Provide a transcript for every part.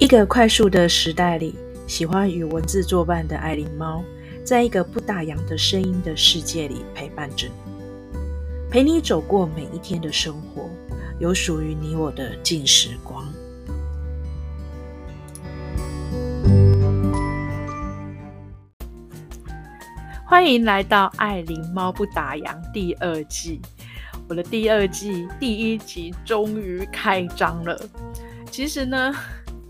一个快速的时代里，喜欢与文字作伴的爱琳猫，在一个不打烊的声音的世界里陪伴着你，陪你走过每一天的生活，有属于你我的静时光。欢迎来到《爱琳猫不打烊》第二季，我的第二季第一集终于开张了。其实呢，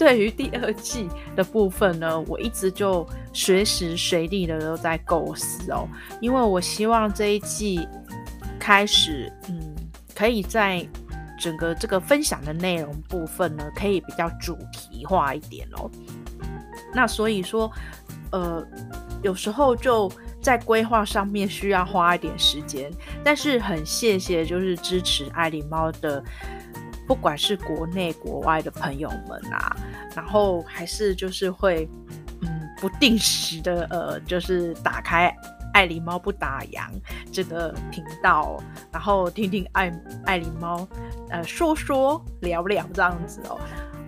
对于第二季的部分呢，我一直就随时随地的都在构思哦，因为我希望这一季开始，嗯，可以在整个这个分享的内容部分呢，可以比较主题化一点哦。那所以说，呃，有时候就。在规划上面需要花一点时间，但是很谢谢就是支持爱狸猫的，不管是国内国外的朋友们啊，然后还是就是会嗯不定时的呃就是打开爱狸猫不打烊这个频道，然后听听爱爱狸猫呃说说聊聊这样子哦。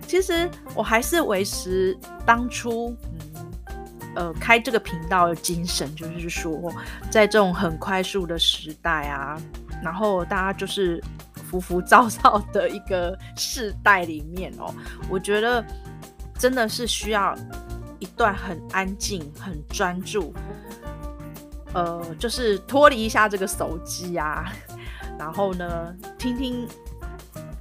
其实我还是维持当初嗯。呃，开这个频道的精神就是说，在这种很快速的时代啊，然后大家就是浮浮躁躁的一个世代里面哦，我觉得真的是需要一段很安静、很专注，呃，就是脱离一下这个手机啊，然后呢，听听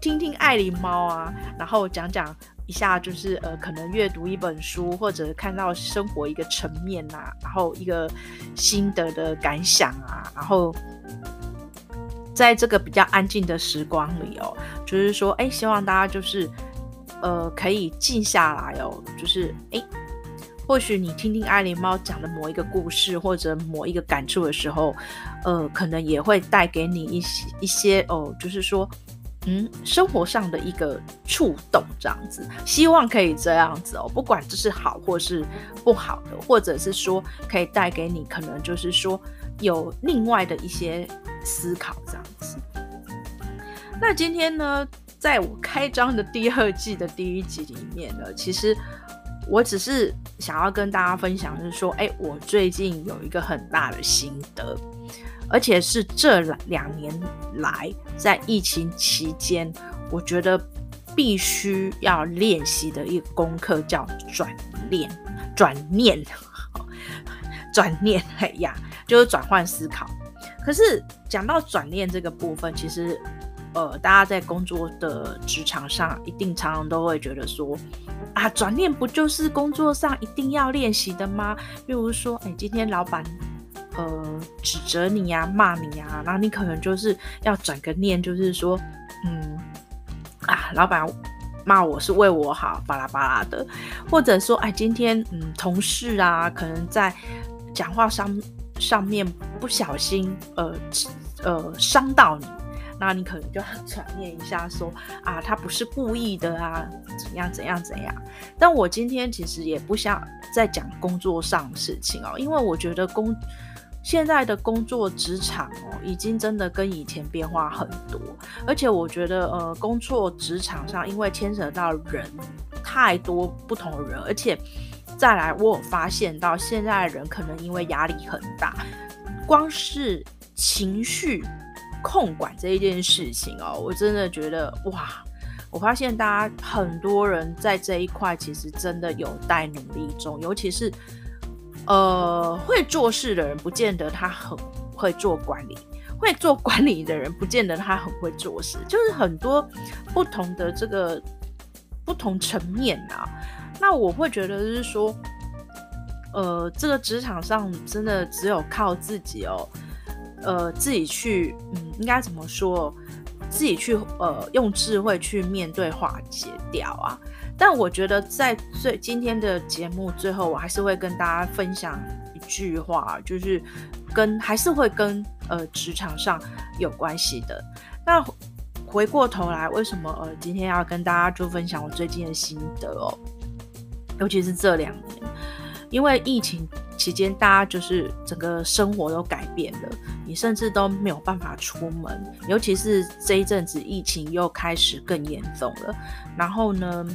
听听爱狸猫啊，然后讲讲。一下就是呃，可能阅读一本书，或者看到生活一个层面呐、啊，然后一个心得的感想啊，然后在这个比较安静的时光里哦，就是说，哎，希望大家就是呃，可以静下来哦，就是哎，或许你听听爱琳猫讲的某一个故事，或者某一个感触的时候，呃，可能也会带给你一些一些哦，就是说。嗯，生活上的一个触动，这样子，希望可以这样子哦。不管这是好或是不好的，或者是说可以带给你，可能就是说有另外的一些思考，这样子。那今天呢，在我开张的第二季的第一集里面呢，其实我只是想要跟大家分享，是说，哎，我最近有一个很大的心得。而且是这两年来，在疫情期间，我觉得必须要练习的一个功课叫转念，转念，转念，哎呀，就是转换思考。可是讲到转念这个部分，其实，呃，大家在工作的职场上，一定常常都会觉得说，啊，转念不就是工作上一定要练习的吗？例如说，哎，今天老板。呃，指责你呀、骂你呀、啊，然后你可能就是要转个念，就是说，嗯，啊，老板骂我是为我好，巴拉巴拉的，或者说，哎，今天嗯，同事啊，可能在讲话上上面不小心，呃呃，伤到你，那你可能就要转念一下说，说啊，他不是故意的啊，怎样怎样怎样。但我今天其实也不想再讲工作上的事情哦，因为我觉得工。现在的工作职场哦，已经真的跟以前变化很多，而且我觉得呃，工作职场上因为牵扯到人太多不同的人，而且再来我有发现到现在的人可能因为压力很大，光是情绪控管这一件事情哦，我真的觉得哇，我发现大家很多人在这一块其实真的有待努力中，尤其是。呃，会做事的人不见得他很会做管理，会做管理的人不见得他很会做事，就是很多不同的这个不同层面啊。那我会觉得是说，呃，这个职场上真的只有靠自己哦，呃，自己去，嗯，应该怎么说？自己去，呃，用智慧去面对化解掉啊。但我觉得在最今天的节目最后，我还是会跟大家分享一句话，就是跟还是会跟呃职场上有关系的。那回过头来，为什么呃今天要跟大家就分享我最近的心得哦？尤其是这两年，因为疫情期间，大家就是整个生活都改变了，你甚至都没有办法出门，尤其是这一阵子疫情又开始更严重了。然后呢？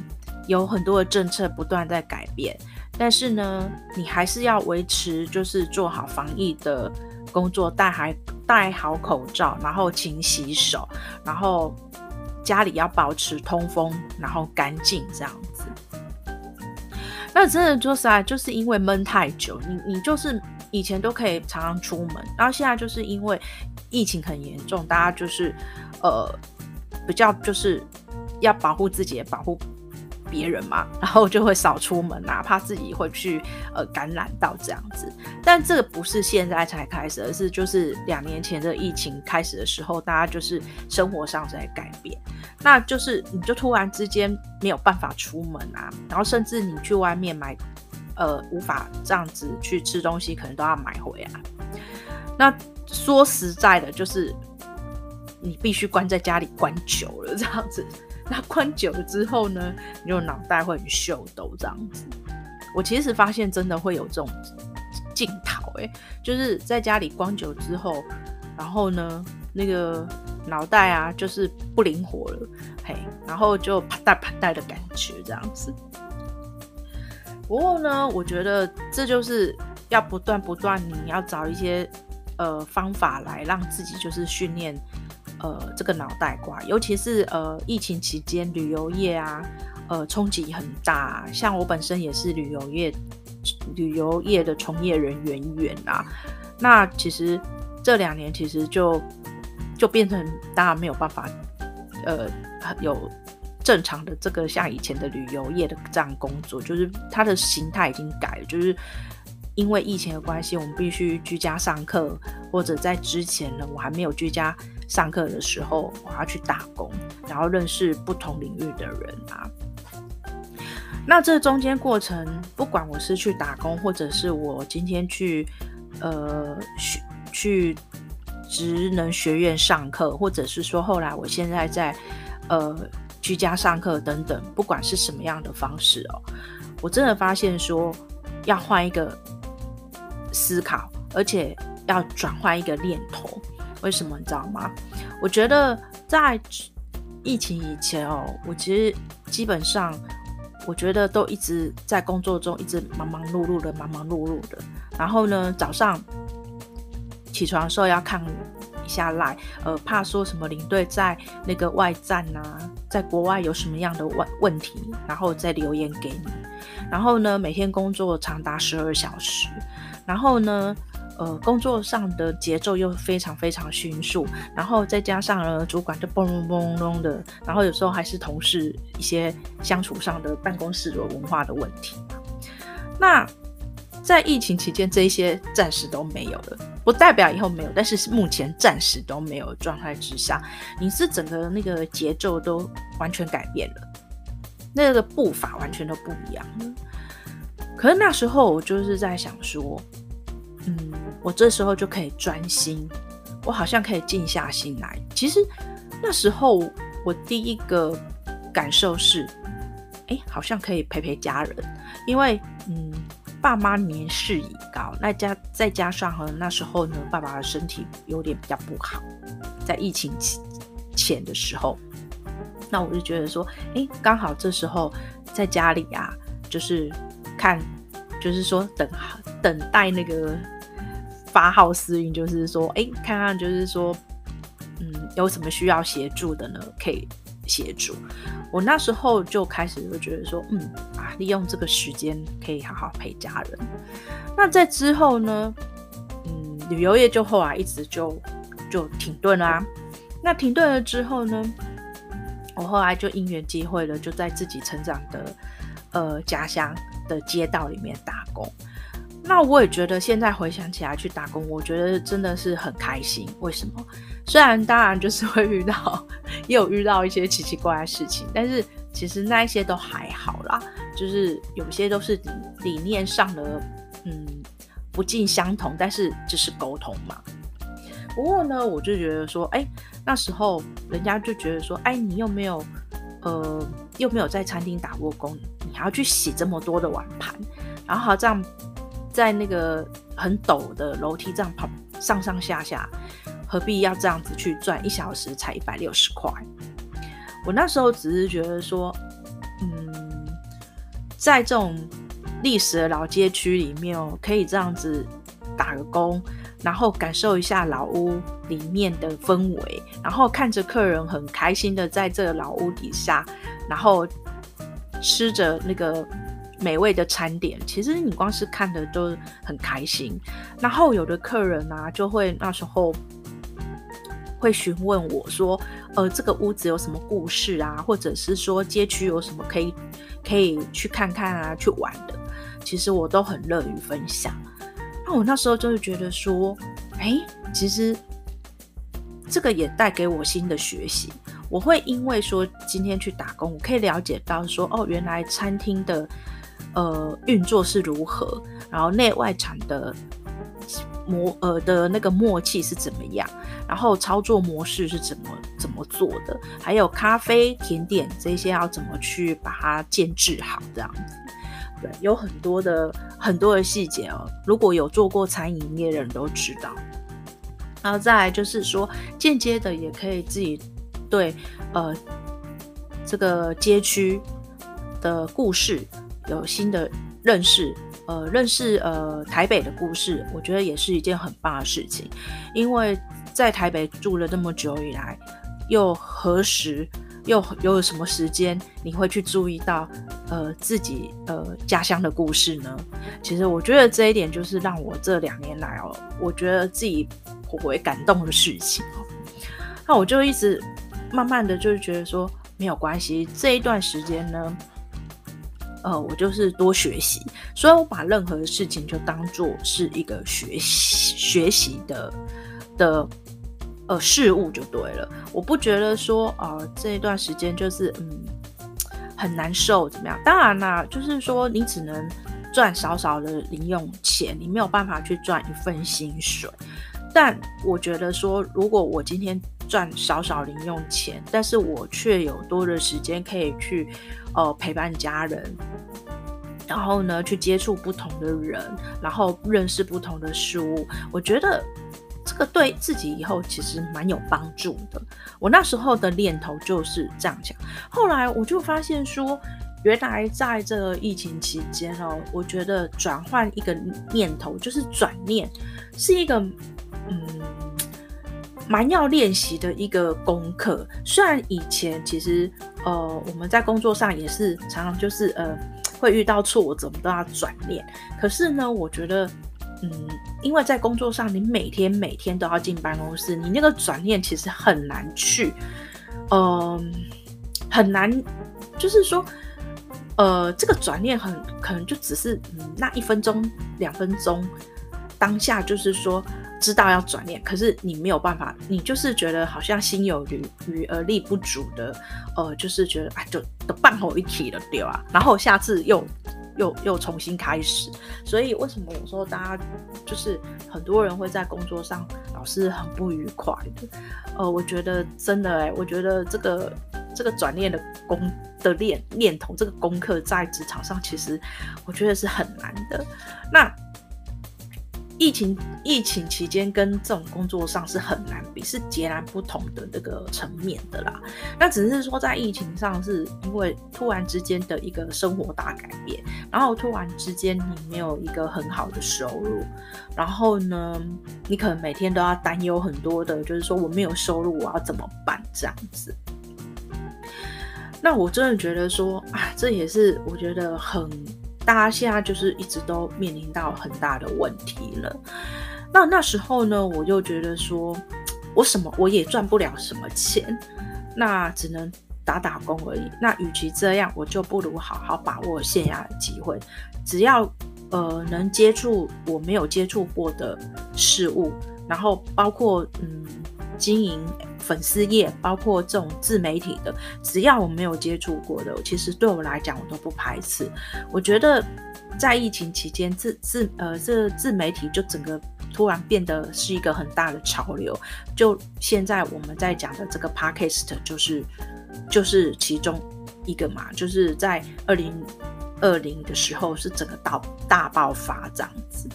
有很多的政策不断在改变，但是呢，你还是要维持，就是做好防疫的工作，戴还戴好口罩，然后勤洗手，然后家里要保持通风，然后干净这样。那真的就是啊，就是因为闷太久，你你就是以前都可以常常出门，然后现在就是因为疫情很严重，大家就是呃比较就是要保护自己，保护。别人嘛，然后就会少出门，哪怕自己会去呃感染到这样子。但这个不是现在才开始，而是就是两年前的疫情开始的时候，大家就是生活上在改变。那就是你就突然之间没有办法出门啊，然后甚至你去外面买，呃，无法这样子去吃东西，可能都要买回来。那说实在的，就是你必须关在家里关久了这样子。那关久了之后呢，你就脑袋会很秀逗这样子。我其实发现真的会有这种镜头，哎，就是在家里关久之后，然后呢，那个脑袋啊，就是不灵活了，嘿，然后就啪嗒啪嗒的感觉这样子。不过呢，我觉得这就是要不断不断，你要找一些呃方法来让自己就是训练。呃，这个脑袋瓜，尤其是呃疫情期间，旅游业啊，呃冲击很大。像我本身也是旅游业旅游业的从业人员员啊，那其实这两年其实就就变成大家没有办法呃有正常的这个像以前的旅游业的这样工作，就是它的形态已经改了，就是。因为疫情的关系，我们必须居家上课，或者在之前呢，我还没有居家上课的时候，我要去打工，然后认识不同领域的人啊。那这中间过程，不管我是去打工，或者是我今天去呃学去职能学院上课，或者是说后来我现在在呃居家上课等等，不管是什么样的方式哦，我真的发现说要换一个。思考，而且要转换一个念头。为什么你知道吗？我觉得在疫情以前哦，我其实基本上，我觉得都一直在工作中，一直忙忙碌碌的，忙忙碌碌的。然后呢，早上起床的时候要看一下 LINE，呃，怕说什么领队在那个外站啊，在国外有什么样的问问题，然后再留言给你。然后呢，每天工作长达十二小时。然后呢，呃，工作上的节奏又非常非常迅速，然后再加上呢，主管就嘣嘣嘣嘣的，然后有时候还是同事一些相处上的办公室的文化的问题。那在疫情期间，这一些暂时都没有了，不代表以后没有，但是目前暂时都没有状态之下，你是整个那个节奏都完全改变了，那个步伐完全都不一样了。可是那时候我就是在想说，嗯，我这时候就可以专心，我好像可以静下心来。其实那时候我第一个感受是，哎，好像可以陪陪家人，因为嗯，爸妈年事已高，那加再加上和那时候呢，爸爸的身体有点比较不好，在疫情前的时候，那我就觉得说，哎，刚好这时候在家里啊，就是。看，就是说等等待那个发号施令，就是说，哎，看看，就是说，嗯，有什么需要协助的呢？可以协助。我那时候就开始就觉得说，嗯啊，利用这个时间可以好好陪家人。那在之后呢，嗯，旅游业就后来一直就就停顿啦、那停顿了之后呢，我后来就因缘机会了，就在自己成长的呃家乡。的街道里面打工，那我也觉得现在回想起来去打工，我觉得真的是很开心。为什么？虽然当然就是会遇到，也有遇到一些奇奇怪怪的事情，但是其实那一些都还好啦。就是有些都是理念上的，嗯，不尽相同，但是就是沟通嘛。不过呢，我就觉得说，哎，那时候人家就觉得说，哎，你又没有，呃，又没有在餐厅打过工。你还要去洗这么多的碗盘，然后这样在那个很陡的楼梯这样跑上上下下，何必要这样子去赚一小时才一百六十块？我那时候只是觉得说，嗯，在这种历史的老街区里面哦，可以这样子打个工，然后感受一下老屋里面的氛围，然后看着客人很开心的在这个老屋底下，然后吃着那个美味的餐点，其实你光是看的都很开心。然后有的客人啊，就会那时候会询问我说：“呃，这个屋子有什么故事啊？或者是说街区有什么可以可以去看看啊，去玩的？”其实我都很乐于分享。那我那时候就是觉得说，哎，其实这个也带给我新的学习。我会因为说今天去打工，我可以了解到说，哦，原来餐厅的呃运作是如何，然后内外场的模呃的那个默契是怎么样，然后操作模式是怎么怎么做的，还有咖啡、甜点这些要怎么去把它建制好，这样子。对，有很多的很多的细节哦。如果有做过餐饮业的人都知道。然后再来就是说，间接的也可以自己对呃这个街区的故事有新的认识，呃，认识呃台北的故事，我觉得也是一件很棒的事情。因为在台北住了这么久以来，又何时？又又有什么时间你会去注意到呃自己呃家乡的故事呢？其实我觉得这一点就是让我这两年来哦，我觉得自己颇为感动的事情哦。那我就一直慢慢的就是觉得说没有关系，这一段时间呢，呃，我就是多学习，所以我把任何事情就当做是一个学习学习的的。呃，事物就对了，我不觉得说，呃，这一段时间就是嗯很难受怎么样？当然啦，就是说你只能赚少少的零用钱，你没有办法去赚一份薪水。但我觉得说，如果我今天赚少少零用钱，但是我却有多的时间可以去呃陪伴家人，然后呢去接触不同的人，然后认识不同的事物，我觉得。这个对自己以后其实蛮有帮助的。我那时候的念头就是这样讲，后来我就发现说，原来在这个疫情期间哦，我觉得转换一个念头就是转念，是一个嗯蛮要练习的一个功课。虽然以前其实呃我们在工作上也是常常就是呃会遇到挫折，我们都要转念。可是呢，我觉得。嗯，因为在工作上，你每天每天都要进办公室，你那个转念其实很难去，嗯、很难，就是说，呃，这个转念很可能就只是嗯那一分钟、两分钟，当下就是说知道要转念，可是你没有办法，你就是觉得好像心有余余而力不足的，呃，就是觉得哎，就都半后一起了，对吧？然后下次又。又又重新开始，所以为什么有时候大家就是很多人会在工作上老是很不愉快的？呃，我觉得真的哎、我觉得这个这个转念的功的念念头，这个功课在职场上其实我觉得是很难的。那。疫情疫情期间跟这种工作上是很难比，是截然不同的那个层面的啦。那只是说在疫情上，是因为突然之间的一个生活大改变，然后突然之间你没有一个很好的收入，然后呢，你可能每天都要担忧很多的，就是说我没有收入，我要怎么办这样子。那我真的觉得说，啊，这也是我觉得很。大家现在就是一直都面临到很大的问题了。那那时候呢，我就觉得说，我什么我也赚不了什么钱，那只能打打工而已。那与其这样，我就不如好好把握现在的机会，只要呃能接触我没有接触过的事物，然后包括嗯经营。粉丝业包括这种自媒体的，只要我没有接触过的，其实对我来讲我都不排斥。我觉得在疫情期间，自自呃这自媒体就整个突然变得是一个很大的潮流。就现在我们在讲的这个 Podcast 就是就是其中一个嘛，就是在二零二零的时候是整个大大爆发这样子。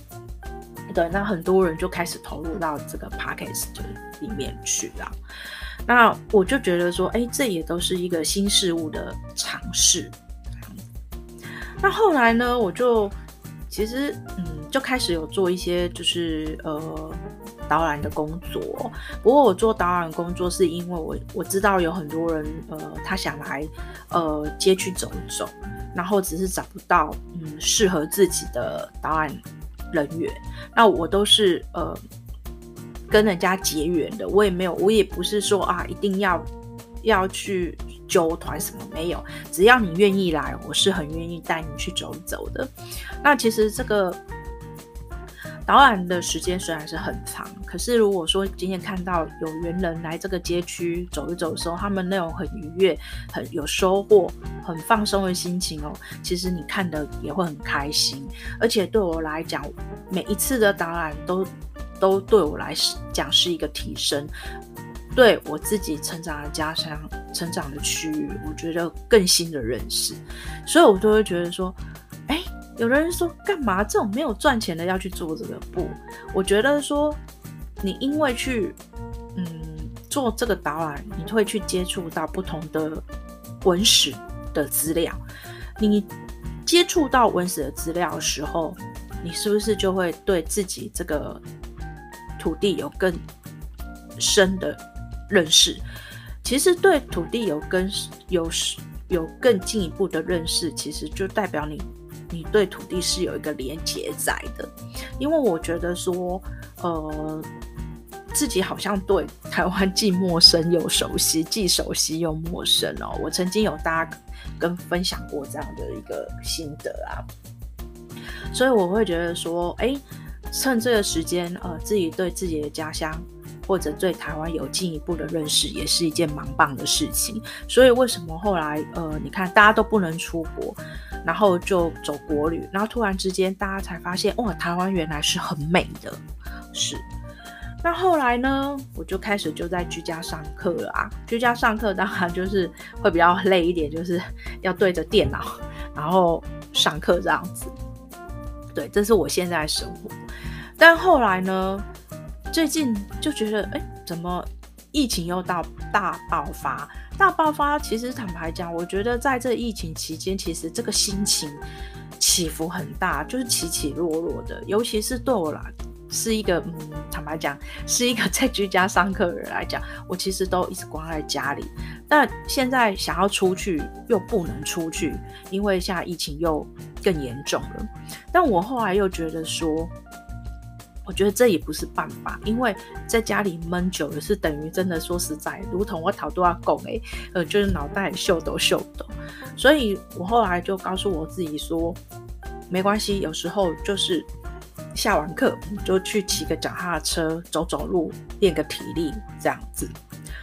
对，那很多人就开始投入到这个 podcast 里面去了。那我就觉得说，哎，这也都是一个新事物的尝试。那后来呢，我就其实嗯，就开始有做一些就是呃导览的工作。不过我做导览工作是因为我我知道有很多人呃他想来呃街区走一走，然后只是找不到嗯适合自己的导览人员。那我都是呃跟人家结缘的，我也没有，我也不是说啊一定要要去。酒团什么没有，只要你愿意来，我是很愿意带你去走一走的。那其实这个导览的时间虽然是很长，可是如果说今天看到有缘人来这个街区走一走的时候，他们那种很愉悦、很有收获、很放松的心情哦，其实你看的也会很开心。而且对我来讲，每一次的导览都都对我来讲是一个提升。对我自己成长的家乡、成长的区域，我觉得更新的认识，所以我都会觉得说，哎，有人说干嘛这种没有赚钱的要去做这个？不，我觉得说，你因为去嗯做这个导览，你会去接触到不同的文史的资料，你接触到文史的资料的时候，你是不是就会对自己这个土地有更深的？认识，其实对土地有更有有更进一步的认识，其实就代表你你对土地是有一个连结在的。因为我觉得说，呃，自己好像对台湾既陌生又熟悉，既熟悉又陌生哦。我曾经有大家跟分享过这样的一个心得啊，所以我会觉得说，哎，趁这个时间，呃，自己对自己的家乡。或者对台湾有进一步的认识，也是一件蛮棒的事情。所以为什么后来，呃，你看大家都不能出国，然后就走国旅，然后突然之间大家才发现，哇，台湾原来是很美的。是。那后来呢，我就开始就在居家上课了啊。居家上课当然就是会比较累一点，就是要对着电脑，然后上课这样子。对，这是我现在的生活。但后来呢？最近就觉得，哎，怎么疫情又到大爆发？大爆发，其实坦白讲，我觉得在这疫情期间，其实这个心情起伏很大，就是起起落落的。尤其是对我来，是一个，嗯，坦白讲，是一个 在居家上课的人来讲，我其实都一直关在家里。但现在想要出去又不能出去，因为现在疫情又更严重了。但我后来又觉得说，我觉得这也不是办法，因为在家里闷久了，是等于真的说实在，如同我讨都要拱哎，呃，就是脑袋秀抖秀抖。所以我后来就告诉我自己说，没关系，有时候就是下完课就去骑个脚踏车，走走路，练个体力这样子。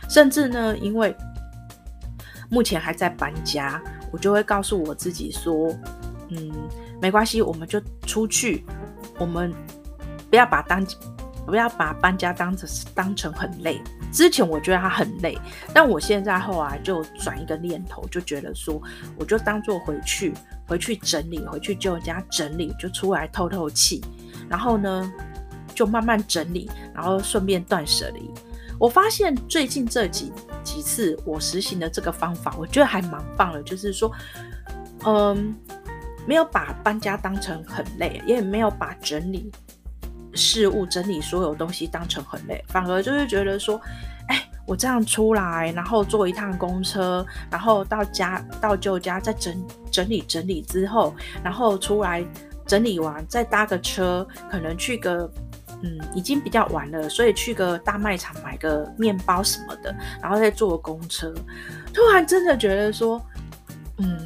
甚至呢，因为目前还在搬家，我就会告诉我自己说，嗯，没关系，我们就出去，我们。不要把当，不要把搬家当成当成很累。之前我觉得它很累，但我现在后来就转一个念头，就觉得说，我就当做回去，回去整理，回去就家整理，就出来透透气。然后呢，就慢慢整理，然后顺便断舍离。我发现最近这几几次我实行的这个方法，我觉得还蛮棒的，就是说，嗯，没有把搬家当成很累，也没有把整理。事物整理所有东西当成很累，反而就是觉得说，哎，我这样出来，然后坐一趟公车，然后到家到旧家再整整理整理之后，然后出来整理完再搭个车，可能去个嗯已经比较晚了，所以去个大卖场买个面包什么的，然后再坐公车，突然真的觉得说，嗯。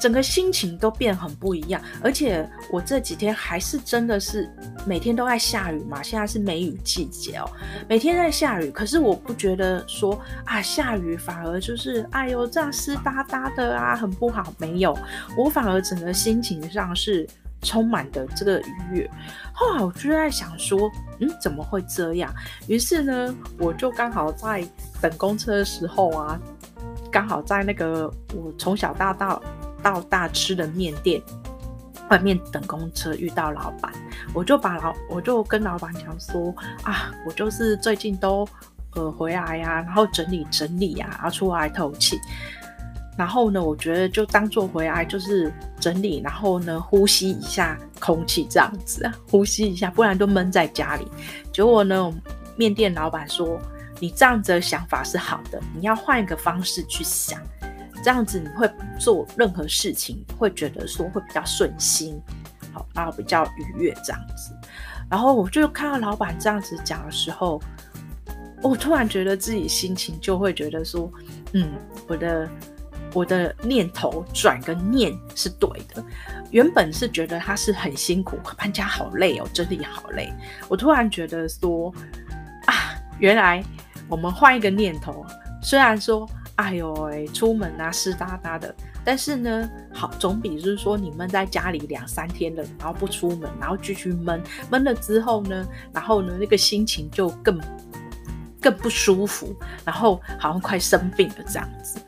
整个心情都变很不一样，而且我这几天还是真的是每天都在下雨嘛，现在是梅雨季节哦，每天在下雨，可是我不觉得说啊下雨反而就是哎呦这样湿哒哒的啊很不好，没有，我反而整个心情上是充满的这个愉悦。后来我就在想说，嗯，怎么会这样？于是呢，我就刚好在等公车的时候啊，刚好在那个我从小到大。到大吃的面店外面等公车，遇到老板，我就把老我就跟老板讲说啊，我就是最近都呃回来呀、啊，然后整理整理呀、啊，然后出来透气。然后呢，我觉得就当做回来就是整理，然后呢，呼吸一下空气这样子，呼吸一下，不然都闷在家里。结果呢，面店老板说：“你这样子的想法是好的，你要换一个方式去想，这样子你会做任何事情会觉得说会比较顺心，好，然后比较愉悦这样子。”然后我就看到老板这样子讲的时候，我突然觉得自己心情就会觉得说：“嗯，我的。”我的念头转个念是对的，原本是觉得他是很辛苦，搬家好累哦，整理好累。我突然觉得说啊，原来我们换一个念头，虽然说哎呦喂，出门啊湿哒哒的，但是呢，好总比就是说你闷在家里两三天了，然后不出门，然后继续闷闷了之后呢，然后呢那个心情就更更不舒服，然后好像快生病了这样子。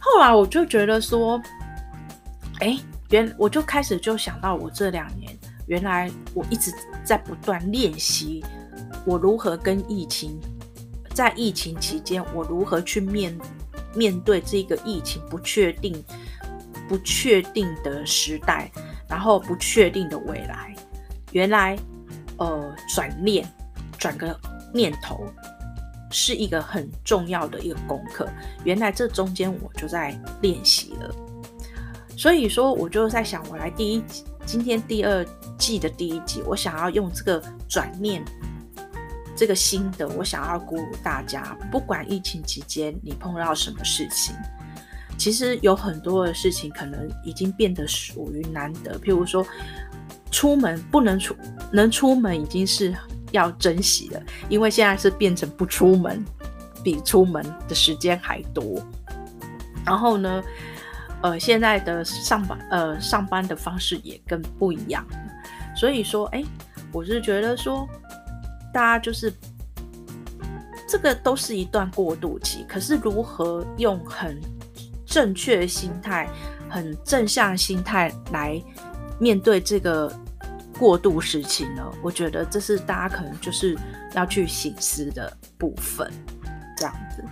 后来我就觉得说，哎，原我就开始就想到，我这两年原来我一直在不断练习，我如何跟疫情，在疫情期间，我如何去面面对这个疫情不确定、不确定的时代，然后不确定的未来。原来，呃，转念，转个念头。是一个很重要的一个功课。原来这中间我就在练习了，所以说我就在想，我来第一集，今天第二季的第一集，我想要用这个转念这个心得，我想要鼓舞大家，不管疫情期间你碰到什么事情，其实有很多的事情可能已经变得属于难得，譬如说出门不能出，能出门已经是。要珍惜的，因为现在是变成不出门，比出门的时间还多。然后呢，呃，现在的上班，呃，上班的方式也更不一样。所以说，哎，我是觉得说，大家就是这个都是一段过渡期。可是，如何用很正确的心态、很正向的心态来面对这个？过渡时期呢，我觉得这是大家可能就是要去醒思的部分，这样子。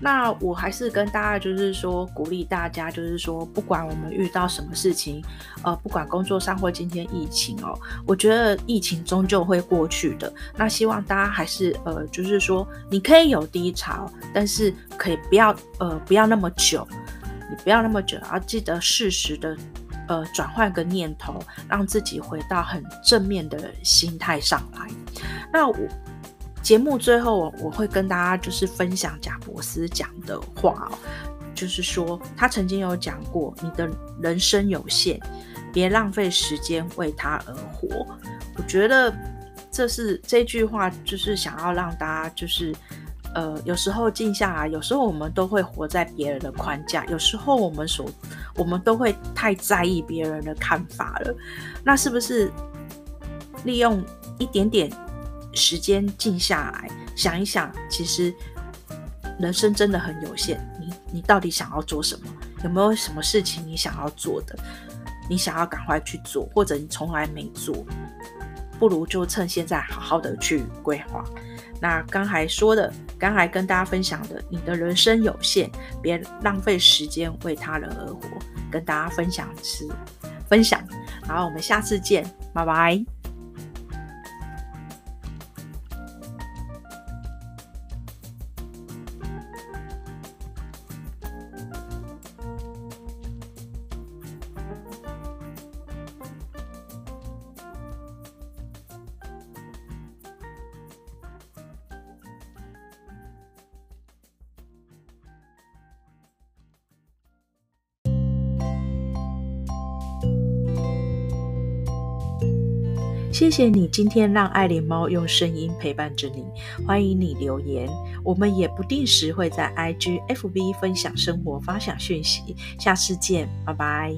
那我还是跟大家就是说，鼓励大家就是说，不管我们遇到什么事情，呃，不管工作上或今天疫情哦，我觉得疫情终究会过去的。那希望大家还是呃，就是说，你可以有低潮，但是可以不要呃，不要那么久，你不要那么久，要记得适时的。呃，转换个念头，让自己回到很正面的心态上来。那我节目最后我会跟大家就是分享贾伯斯讲的话哦，就是说他曾经有讲过，你的人生有限，别浪费时间为他而活。我觉得这是这句话，就是想要让大家就是。呃，有时候静下来，有时候我们都会活在别人的框架，有时候我们所我们都会太在意别人的看法了。那是不是利用一点点时间静下来，想一想，其实人生真的很有限。你你到底想要做什么？有没有什么事情你想要做的？你想要赶快去做，或者你从来没做，不如就趁现在好好的去规划。那刚才说的，刚才跟大家分享的，你的人生有限，别浪费时间为他人而活，跟大家分享吃分享，然后我们下次见，拜拜。谢谢你今天让爱琳猫用声音陪伴着你，欢迎你留言，我们也不定时会在 IG、FB 分享生活、发享讯息，下次见，拜拜。